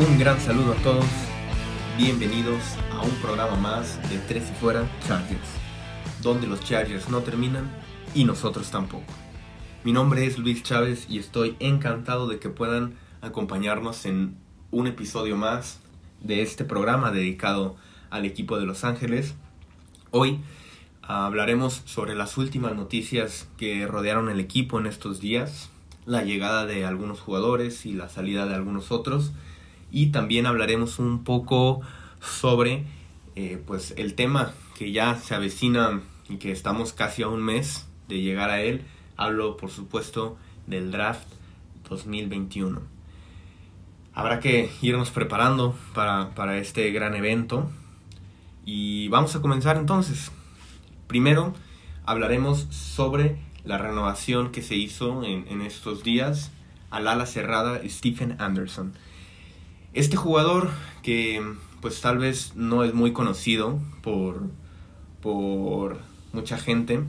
Un gran saludo a todos. Bienvenidos a un programa más de Tres y Fuera Chargers, donde los Chargers no terminan y nosotros tampoco. Mi nombre es Luis Chávez y estoy encantado de que puedan acompañarnos en un episodio más de este programa dedicado al equipo de Los Ángeles. Hoy hablaremos sobre las últimas noticias que rodearon el equipo en estos días, la llegada de algunos jugadores y la salida de algunos otros y también hablaremos un poco sobre eh, pues el tema que ya se avecina y que estamos casi a un mes de llegar a él. Hablo por supuesto del draft 2021. Habrá que irnos preparando para, para este gran evento y vamos a comenzar entonces. Primero hablaremos sobre la renovación que se hizo en, en estos días al ala cerrada Stephen Anderson. Este jugador que pues tal vez no es muy conocido por, por mucha gente,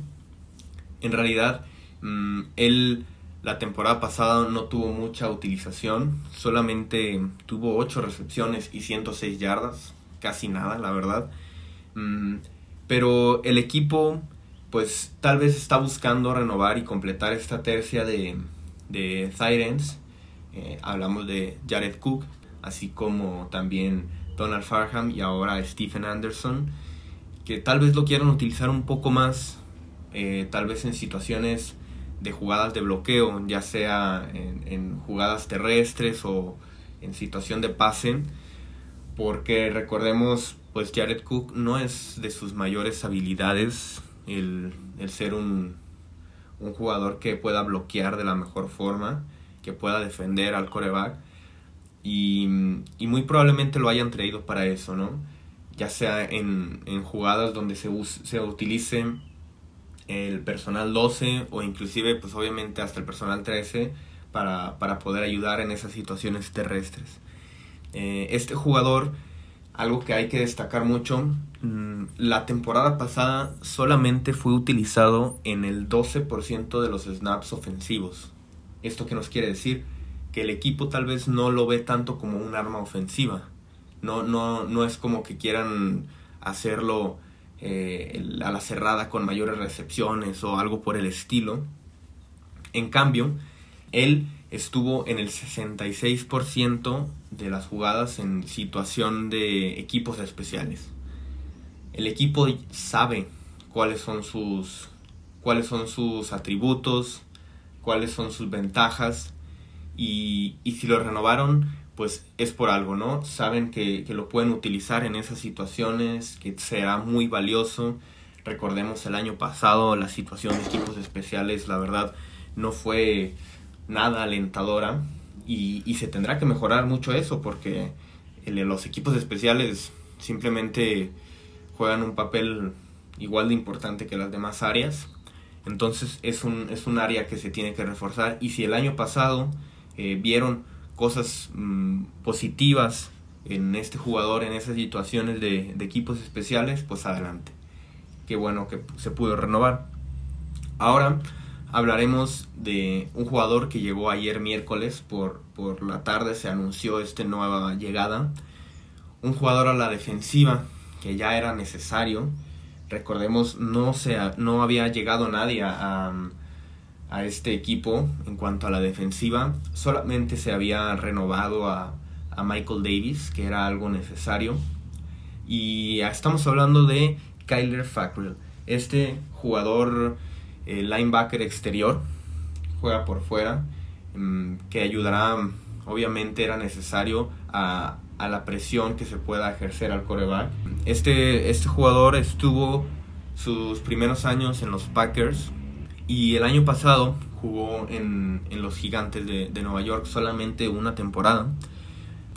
en realidad mm, él la temporada pasada no tuvo mucha utilización, solamente tuvo 8 recepciones y 106 yardas, casi nada la verdad. Mm, pero el equipo pues tal vez está buscando renovar y completar esta tercia de, de Tyrants. Eh, hablamos de Jared Cook, así como también Donald Farham y ahora Stephen Anderson, que tal vez lo quieran utilizar un poco más, eh, tal vez en situaciones de jugadas de bloqueo, ya sea en, jugadas terrestres o en situación de pase, porque recordemos, pues Jared Cook no es de sus mayores habilidades el, el ser un, un jugador que pueda bloquear de la mejor forma, que pueda defender al coreback y, muy probablemente lo hayan traído para eso, ¿no? Ya sea en, jugadas donde se, se utilice el personal 12 o inclusive pues obviamente hasta el personal 13 para, poder ayudar en esas situaciones terrestres. Eh, este jugador, algo que hay que destacar mucho, mm, la temporada pasada solamente fue utilizado en el 12% de los snaps ofensivos. ¿Esto qué nos quiere decir? Que el equipo tal vez no lo ve tanto como un arma ofensiva. No, no, no es como que quieran hacerlo eh, a la cerrada con mayores recepciones o algo por el estilo. En cambio, él estuvo en el 66% de las jugadas en situación de equipos especiales. El equipo sabe cuáles son sus cuáles son sus atributos, cuáles son sus ventajas y, si lo renovaron, pues es por algo, ¿no? Saben que, lo pueden utilizar en esas situaciones, que será muy valioso. Recordemos el año pasado la situación de equipos especiales, la verdad, no fue nada alentadora y, y se tendrá que mejorar mucho eso porque los equipos especiales simplemente juegan un papel igual de importante que las demás áreas. Entonces es un, es un área que se tiene que reforzar y si el año pasado eh, vieron cosas mm, positivas en este jugador, en esas situaciones de, equipos especiales, pues adelante. Qué bueno que se pudo renovar. Ahora hablaremos de un jugador que llegó ayer miércoles por, por la tarde, se anunció esta nueva llegada. Un jugador a la defensiva que ya era necesario. Recordemos, no, se, no había llegado nadie a a este equipo en cuanto a la defensiva. Solamente se había renovado a, Michael Davis, que era algo necesario. Y estamos hablando de Kyler Fackrell, este jugador eh, linebacker exterior, juega por fuera, mm, que ayudará, obviamente era necesario a, a, la presión que se pueda ejercer al coreback. Este, este jugador estuvo sus primeros años en los Packers, y el año pasado jugó en, los Gigantes de, Nueva York solamente una temporada.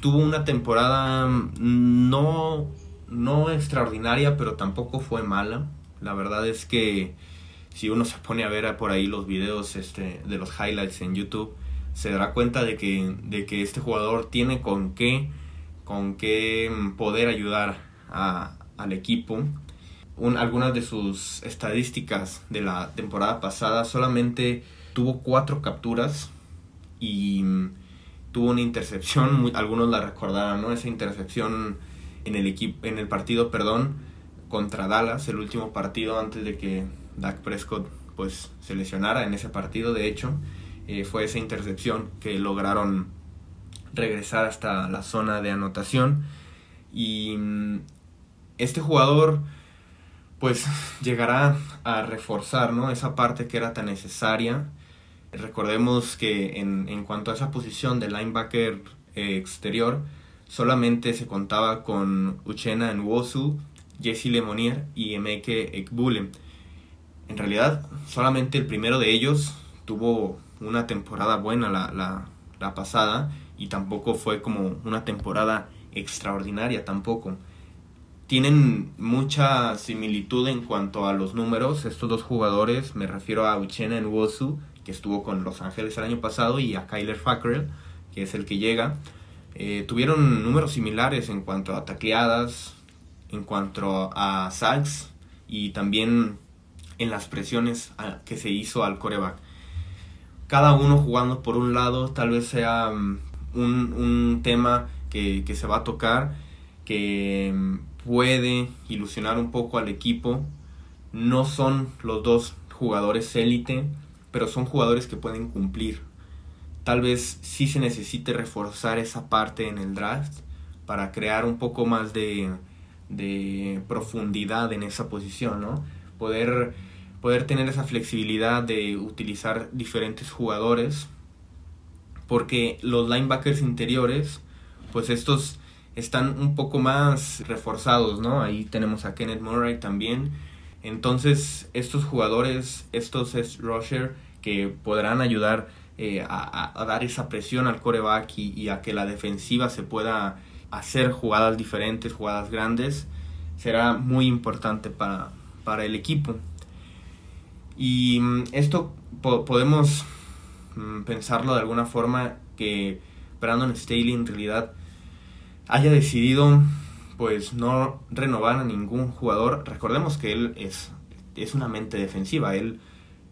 Tuvo una temporada no, no extraordinaria, pero tampoco fue mala. La verdad es que si uno se pone a ver por ahí los videos este, de los highlights en YouTube, se dará cuenta de que, de que este jugador tiene con qué, con qué poder ayudar al equipo algunas de sus estadísticas de la temporada pasada, solamente tuvo cuatro capturas y, tuvo una intercepción, algunos la recordarán, ¿no? Esa intercepción en el equipo, en el partido, perdón, contra Dallas, el último partido antes de que Dak Prescott pues se lesionara en ese partido, de hecho, eh, fue esa intercepción que lograron regresar hasta la zona de anotación y mm, este jugador pues llegará a reforzar ¿no? esa parte que era tan necesaria. Recordemos que en, en cuanto a esa posición de linebacker eh, exterior, solamente se contaba con Uchena Nwosu, Jesse Lemonier y Emeke Ekbule. En realidad, solamente el primero de ellos tuvo una temporada buena la, la, la pasada y tampoco fue como una temporada extraordinaria tampoco. Tienen mucha similitud en cuanto a los números estos dos jugadores, me refiero a Uchena Nwosu, que estuvo con Los Ángeles el año pasado, y a Kyler Fackrell, que es el que llega. Eh, tuvieron números similares en cuanto a tacleadas, en cuanto a sacks y también en las presiones que se hizo al coreback. Cada uno jugando por un lado, tal vez sea mm, un, un tema que, que, se va a tocar, que mm, puede ilusionar un poco al equipo. No son los dos jugadores élite, pero son jugadores que pueden cumplir. Tal vez sí se necesite reforzar esa parte en el draft para crear un poco más de, de profundidad en esa posición, ¿no? Poder poder tener esa flexibilidad de utilizar diferentes jugadores porque los linebackers interiores pues estos están un poco más reforzados, ¿no? Ahí tenemos a Kenneth Murray también. Entonces, estos jugadores, estos es rusher que podrán ayudar eh, a, dar esa presión al coreback y, y, a que la defensiva se pueda hacer jugadas diferentes, jugadas grandes, será muy importante para, para el equipo. Y mm, esto podemos mm, pensarlo de alguna forma que Brandon Staley en realidad haya decidido pues no renovar a ningún jugador. Recordemos que él es, es una mente defensiva. Él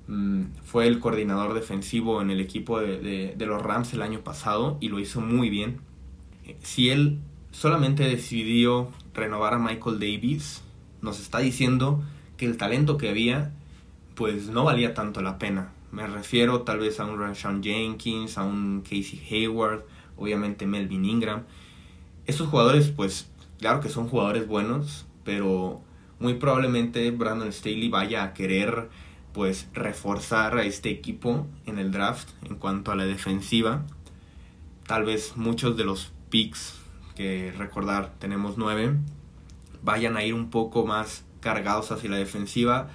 mm, fue el coordinador defensivo en el equipo de, de, los Rams el año pasado y lo hizo muy bien. Si él solamente decidió renovar a Michael Davis, nos está diciendo que el talento que había pues no valía tanto la pena. Me refiero tal vez a un Rashawn Jenkins, a un Casey Hayward, obviamente Melvin Ingram. Estos jugadores, pues, claro que son jugadores buenos, pero muy probablemente Brandon Staley vaya a querer, pues, reforzar a este equipo en el draft en cuanto a la defensiva. Tal vez muchos de los picks, que recordar tenemos nueve, vayan a ir un poco más cargados hacia la defensiva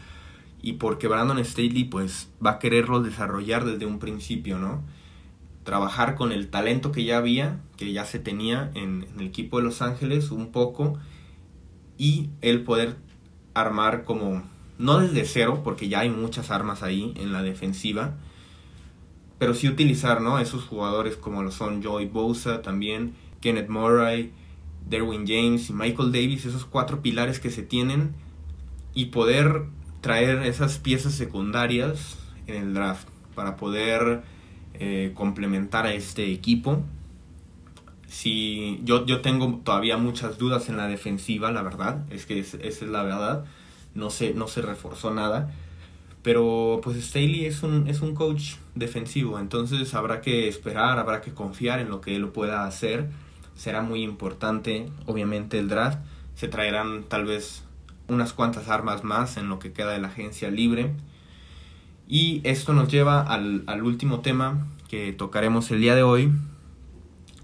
y porque Brandon Staley pues va a quererlo desarrollar desde un principio, ¿no? Trabajar con el talento que ya había, que ya se tenía en, el equipo de Los Ángeles un poco y el poder armar como, no desde cero, porque ya hay muchas armas ahí en la defensiva, pero sí utilizar, ¿no? Esos jugadores como lo son Joey Bosa también, Kenneth Murray, Derwin James y Michael Davis, esos cuatro pilares que se tienen y poder traer esas piezas secundarias en el draft para poder eh, complementar a este equipo. Si yo, yo tengo todavía muchas dudas en la defensiva, la verdad, es que esa es la verdad, no se, no se reforzó nada. Pero pues Staley es un, es un coach defensivo, entonces habrá que esperar, habrá que confiar en lo que él pueda hacer. Será muy importante, obviamente, el draft. Se traerán tal vez unas cuantas armas más en lo que queda de la agencia libre. Y esto nos lleva al, último tema que tocaremos el día de hoy,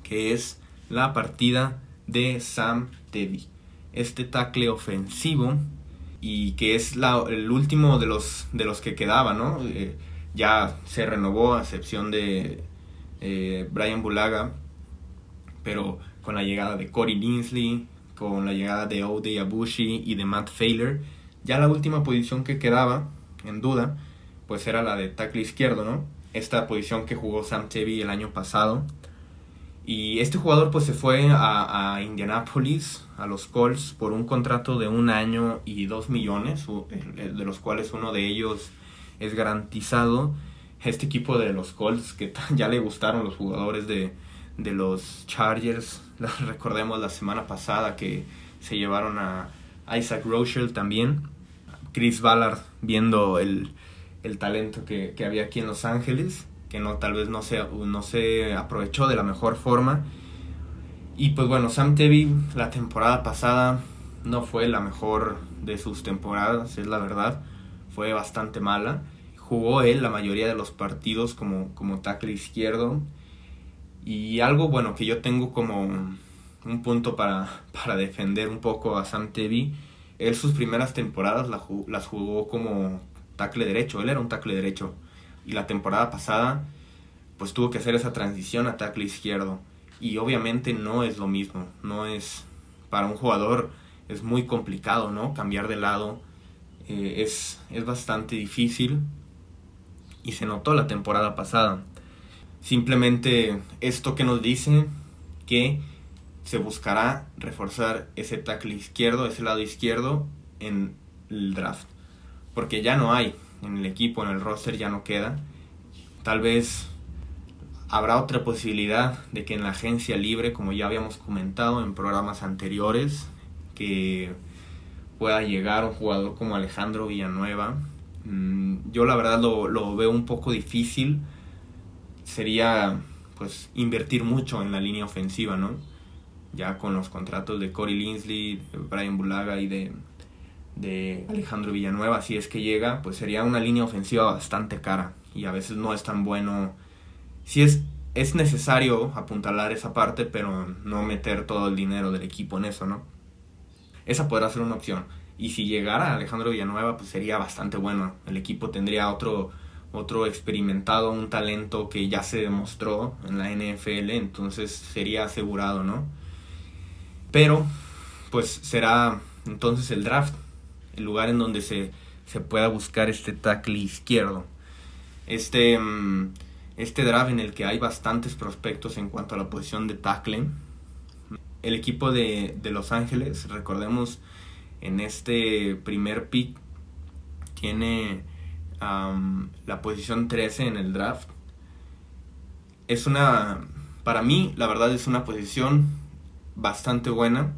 que es la partida de Sam Teddy. Este tackle ofensivo y que es la, el último de los, de los que quedaba, ¿no? Eh, ya se renovó a excepción de eh, Brian Bulaga, pero con la llegada de Corey Linsley, con la llegada de Ode Abushi y de Matt Failer, ya la última posición que quedaba en duda, pues era la de tackle izquierdo, ¿no? Esta posición que jugó Sam Tevy el año pasado. Y este jugador pues se fue a, a, Indianapolis, a los Colts, por un contrato de un año y dos millones, de los cuales uno de ellos es garantizado. Este equipo de los Colts, que ya le gustaron los jugadores de, de los Chargers. Recordemos la semana pasada que se llevaron a Isaac Rochelle también. Chris Ballard viendo el, el talento que, que, había aquí en Los Ángeles, que no tal vez no se, no se aprovechó de la mejor forma. Y pues bueno, Sam Tevy la temporada pasada no fue la mejor de sus temporadas, es la verdad. Fue bastante mala. Jugó él la mayoría de los partidos como, como tackle izquierdo. Y algo bueno que yo tengo como un punto para, para defender un poco a Sam Tevy. Él sus primeras temporadas las jugó como tackle derecho, él era un tackle derecho. Y la temporada pasada pues tuvo que hacer esa transición a tackle izquierdo. Y obviamente no es lo mismo, no es para un jugador es muy complicado, ¿no? Cambiar de lado eh, es, es bastante difícil y se notó la temporada pasada. Simplemente esto que nos dice que se buscará reforzar ese tackle izquierdo, ese lado izquierdo en el draft. Porque ya no hay en el equipo, en el roster ya no queda. Tal vez habrá otra posibilidad de que en la agencia libre, como ya habíamos comentado en programas anteriores, que pueda llegar un jugador como Alejandro Villanueva. Mm, yo la verdad lo, lo veo un poco difícil. Sería pues invertir mucho en la línea ofensiva, ¿no? ya con los contratos de Corey Linsley, de Brian Bulaga y de, de Alejandro Villanueva, si es que llega, pues sería una línea ofensiva bastante cara y a veces no es tan bueno. Si es, es necesario apuntalar esa parte, pero no meter todo el dinero del equipo en eso, ¿no? Esa podrá ser una opción. Y si llegara Alejandro Villanueva, pues sería bastante bueno. El equipo tendría otro, otro experimentado, un talento que ya se demostró en la NFL, entonces sería asegurado, ¿no? Pero, pues será entonces el draft, el lugar en donde se, se pueda buscar este tackle izquierdo. Este, mm, este draft en el que hay bastantes prospectos en cuanto a la posición de tackle. El equipo de, Los Ángeles, recordemos, en este primer pick tiene la posición 13 en el draft. Es una, para mí, la verdad es una posición bastante buena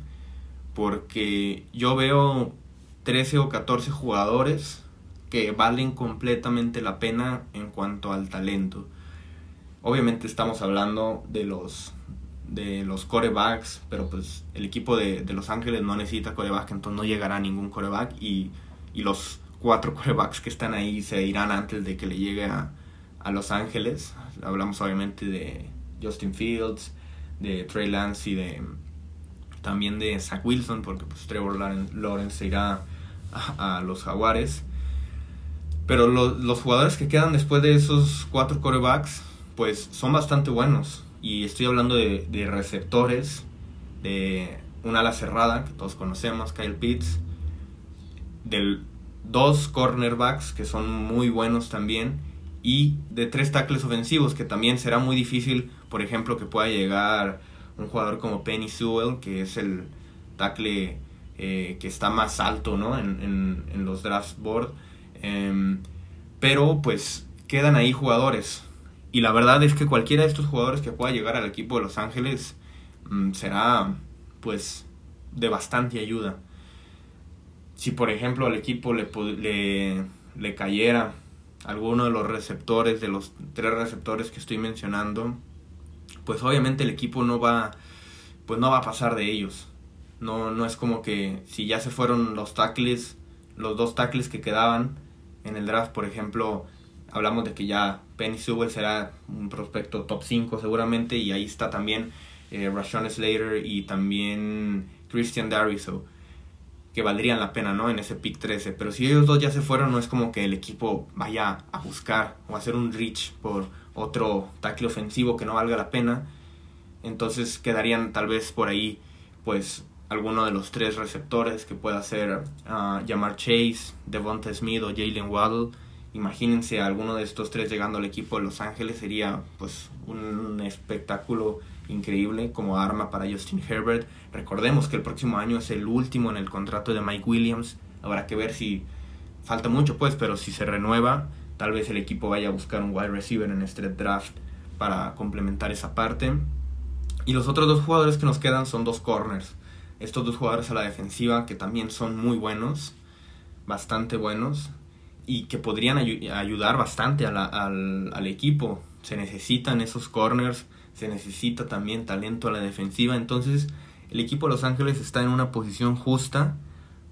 porque yo veo 13 o 14 jugadores que valen completamente la pena en cuanto al talento. Obviamente estamos hablando de los de los corebacks, pero pues el equipo de, Los Ángeles no necesita coreback, entonces no llegará ningún coreback y, y los cuatro corebacks que están ahí se irán antes de que le llegue a, a Los Ángeles. Hablamos obviamente de Justin Fields, de Trey Lance y de también de Zach Wilson, porque pues Trevor Lawrence se irá a, los Jaguares. Pero los jugadores que quedan después de esos cuatro corebacks, pues son bastante buenos. Y estoy hablando de, receptores, de un ala cerrada, que todos conocemos, Kyle Pitts, de dos cornerbacks, que son muy buenos también, y de tres tackles ofensivos, que también será muy difícil, por ejemplo, que pueda llegar un jugador como Penny Sewell, que es el tackle eh, que está más alto ¿no? en, en, los draft board. Em, pero pues quedan ahí jugadores. Y la verdad es que cualquiera de estos jugadores que pueda llegar al equipo de Los Ángeles mm, será pues de bastante ayuda. Si por ejemplo al equipo le, le, le cayera alguno de los receptores, de los tres receptores que estoy mencionando, pues obviamente el equipo no va, pues no va a pasar de ellos. No, no es como que si ya se fueron los tackles, los dos tackles que quedaban en el draft, por ejemplo, hablamos de que ya Penny Sewell será un prospecto top 5 seguramente y ahí está también eh, Rashawn Slater y también Christian Dariso que valdrían la pena, ¿no? En ese pick 13. Pero si ellos dos ya se fueron, no es como que el equipo vaya a buscar o hacer un reach por otro tackle ofensivo que no valga la pena. Entonces quedarían tal vez por ahí, pues, alguno de los tres receptores que pueda ser uh, Jamar Chase, Devonta Smith o Jalen Waddle. Imagínense alguno de estos tres llegando al equipo de Los Ángeles, sería pues un espectáculo increíble como arma para Justin Herbert. Recordemos que el próximo año es el último en el contrato de Mike Williams. Habrá que ver si falta mucho pues, pero si se renueva, Tal vez el equipo vaya a buscar un wide receiver en este draft para complementar esa parte. Y los otros dos jugadores que nos quedan son dos corners. Estos dos jugadores a la defensiva que también son muy buenos, bastante buenos, y que podrían ayudar bastante al, al equipo. Se necesitan esos corners, se necesita también talento a la defensiva. Entonces el equipo de Los Ángeles está en una posición justa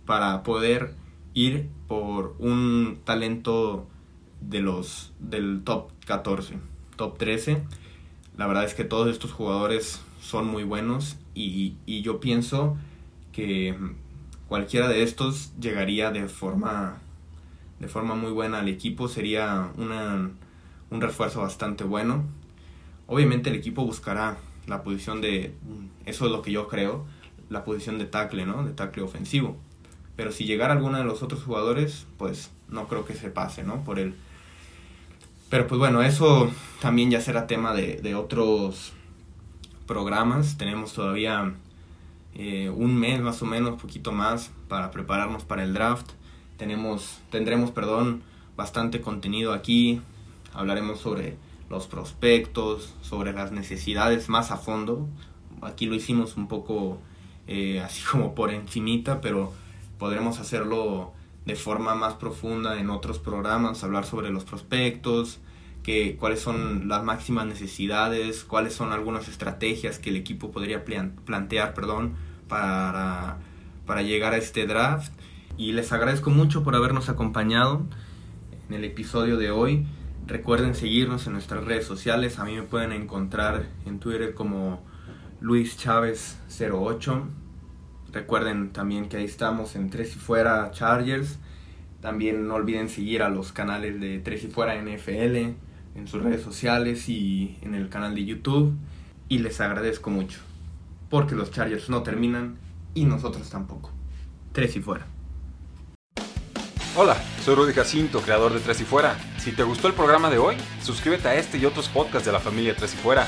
para poder ir por un talento de los del top 14, top 13. La verdad es que todos estos jugadores son muy buenos y, yo pienso que cualquiera de estos llegaría de forma de forma muy buena al equipo, sería una, un refuerzo bastante bueno. Obviamente el equipo buscará la posición de, eso es lo que yo creo, la posición de tackle, ¿no? De tackle ofensivo. Pero si llegara alguno de los otros jugadores, pues no creo que se pase, ¿no? Por él. Pero pues bueno, eso también ya será tema de, otros programas. Tenemos todavía eh, un mes más o menos, poquito más, para prepararnos para el draft. Tenemos, tendremos, perdón, bastante contenido aquí. Hablaremos sobre los prospectos, sobre las necesidades más a fondo. Aquí lo hicimos un poco eh, así como por encimita, pero podremos hacerlo de forma más profunda en otros programas, hablar sobre los prospectos, que, cuáles son las máximas necesidades, cuáles son algunas estrategias que el equipo podría plantear perdón, para, para llegar a este draft. Y les agradezco mucho por habernos acompañado en el episodio de hoy. Recuerden seguirnos en nuestras redes sociales. A mí me pueden encontrar en Twitter como Luis Chávez 08 Recuerden también que ahí estamos en Tres y Fuera Chargers. También no olviden seguir a los canales de Tres y Fuera NFL en sus redes sociales y en el canal de YouTube. Y les agradezco mucho. Porque los Chargers no terminan y nosotros tampoco. Tres y Fuera. Hola, soy Rudy Jacinto, creador de Tres y Fuera. Si te gustó el programa de hoy, suscríbete a este y otros podcasts de la familia Tres y Fuera